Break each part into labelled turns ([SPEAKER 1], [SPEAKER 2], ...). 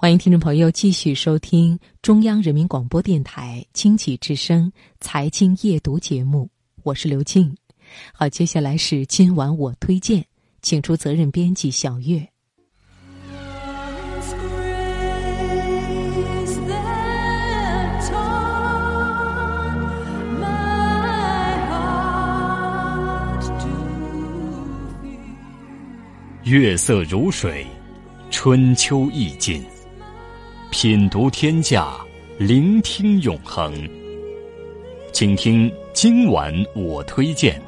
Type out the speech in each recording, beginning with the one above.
[SPEAKER 1] 欢迎听众朋友继续收听中央人民广播电台经济之声财经夜读节目，我是刘静。好，接下来是今晚我推荐，请出责任编辑小月。
[SPEAKER 2] 月色如水，春秋意境。品读天下，聆听永恒。请听今晚我推荐。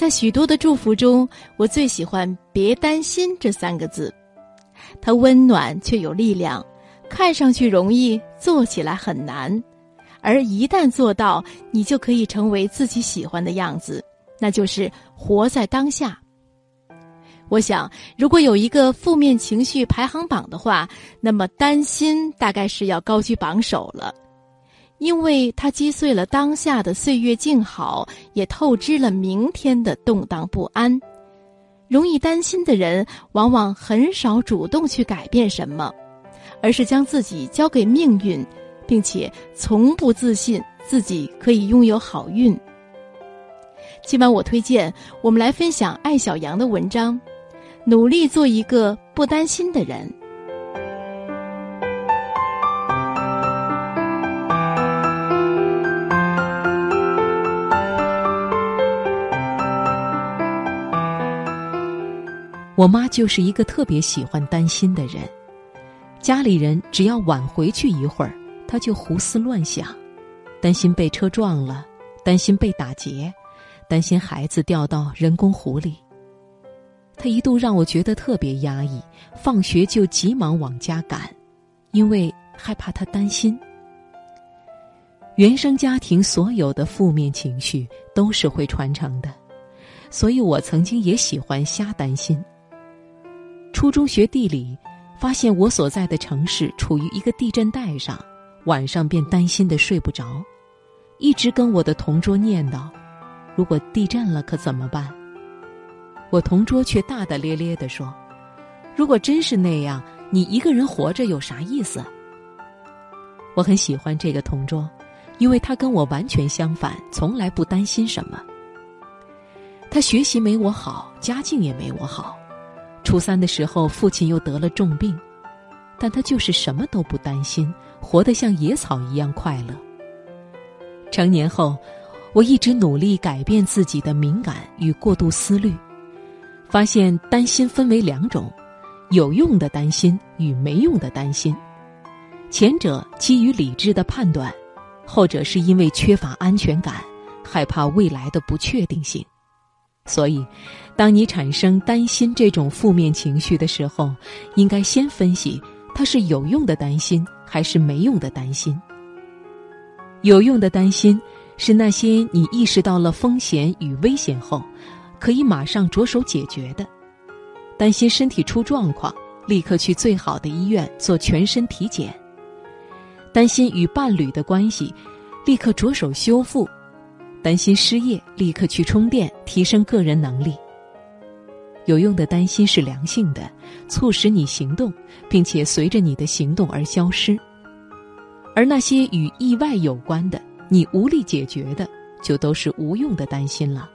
[SPEAKER 3] 在许多的祝福中，我最喜欢“别担心”这三个字，它温暖却有力量，看上去容易，做起来很难，而一旦做到，你就可以成为自己喜欢的样子，那就是活在当下。我想，如果有一个负面情绪排行榜的话，那么担心大概是要高居榜首了。因为它击碎了当下的岁月静好，也透支了明天的动荡不安。容易担心的人，往往很少主动去改变什么，而是将自己交给命运，并且从不自信自己可以拥有好运。今晚我推荐我们来分享艾小羊的文章，努力做一个不担心的人。
[SPEAKER 1] 我妈就是一个特别喜欢担心的人，家里人只要晚回去一会儿，她就胡思乱想，担心被车撞了，担心被打劫，担心孩子掉到人工湖里。她一度让我觉得特别压抑，放学就急忙往家赶，因为害怕她担心。原生家庭所有的负面情绪都是会传承的，所以我曾经也喜欢瞎担心。初中学地理，发现我所在的城市处于一个地震带上，晚上便担心的睡不着，一直跟我的同桌念叨：“如果地震了可怎么办？”我同桌却大大咧咧的说：“如果真是那样，你一个人活着有啥意思？”我很喜欢这个同桌，因为他跟我完全相反，从来不担心什么。他学习没我好，家境也没我好。初三的时候，父亲又得了重病，但他就是什么都不担心，活得像野草一样快乐。成年后，我一直努力改变自己的敏感与过度思虑，发现担心分为两种：有用的担心与没用的担心。前者基于理智的判断，后者是因为缺乏安全感，害怕未来的不确定性。所以，当你产生担心这种负面情绪的时候，应该先分析它是有用的担心还是没用的担心。有用的担心是那些你意识到了风险与危险后，可以马上着手解决的。担心身体出状况，立刻去最好的医院做全身体检；担心与伴侣的关系，立刻着手修复。担心失业，立刻去充电，提升个人能力。有用的担心是良性的，促使你行动，并且随着你的行动而消失。而那些与意外有关的，你无力解决的，就都是无用的担心了。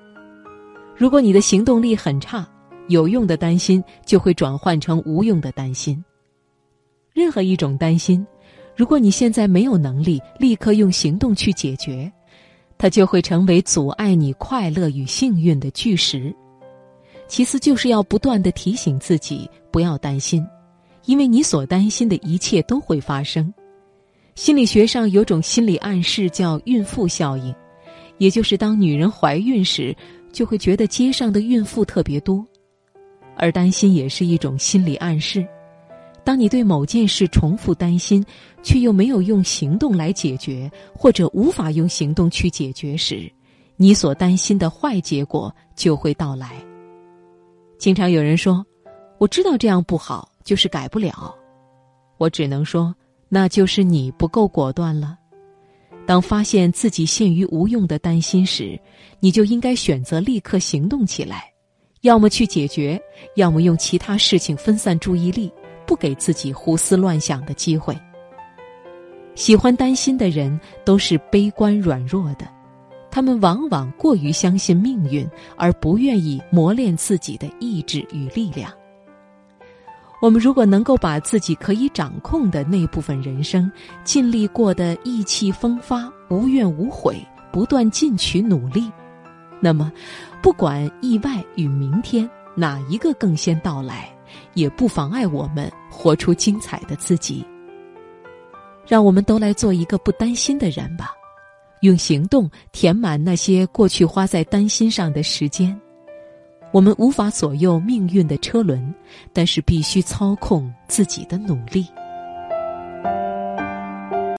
[SPEAKER 1] 如果你的行动力很差，有用的担心就会转换成无用的担心。任何一种担心，如果你现在没有能力立刻用行动去解决。它就会成为阻碍你快乐与幸运的巨石。其次，就是要不断的提醒自己不要担心，因为你所担心的一切都会发生。心理学上有种心理暗示叫“孕妇效应”，也就是当女人怀孕时，就会觉得街上的孕妇特别多，而担心也是一种心理暗示。当你对某件事重复担心，却又没有用行动来解决，或者无法用行动去解决时，你所担心的坏结果就会到来。经常有人说：“我知道这样不好，就是改不了。”我只能说，那就是你不够果断了。当发现自己陷于无用的担心时，你就应该选择立刻行动起来，要么去解决，要么用其他事情分散注意力，不给自己胡思乱想的机会。喜欢担心的人都是悲观软弱的，他们往往过于相信命运，而不愿意磨练自己的意志与力量。我们如果能够把自己可以掌控的那部分人生尽力过得意气风发、无怨无悔，不断进取努力，那么，不管意外与明天哪一个更先到来，也不妨碍我们活出精彩的自己。让我们都来做一个不担心的人吧，用行动填满那些过去花在担心上的时间。我们无法左右命运的车轮，但是必须操控自己的努力。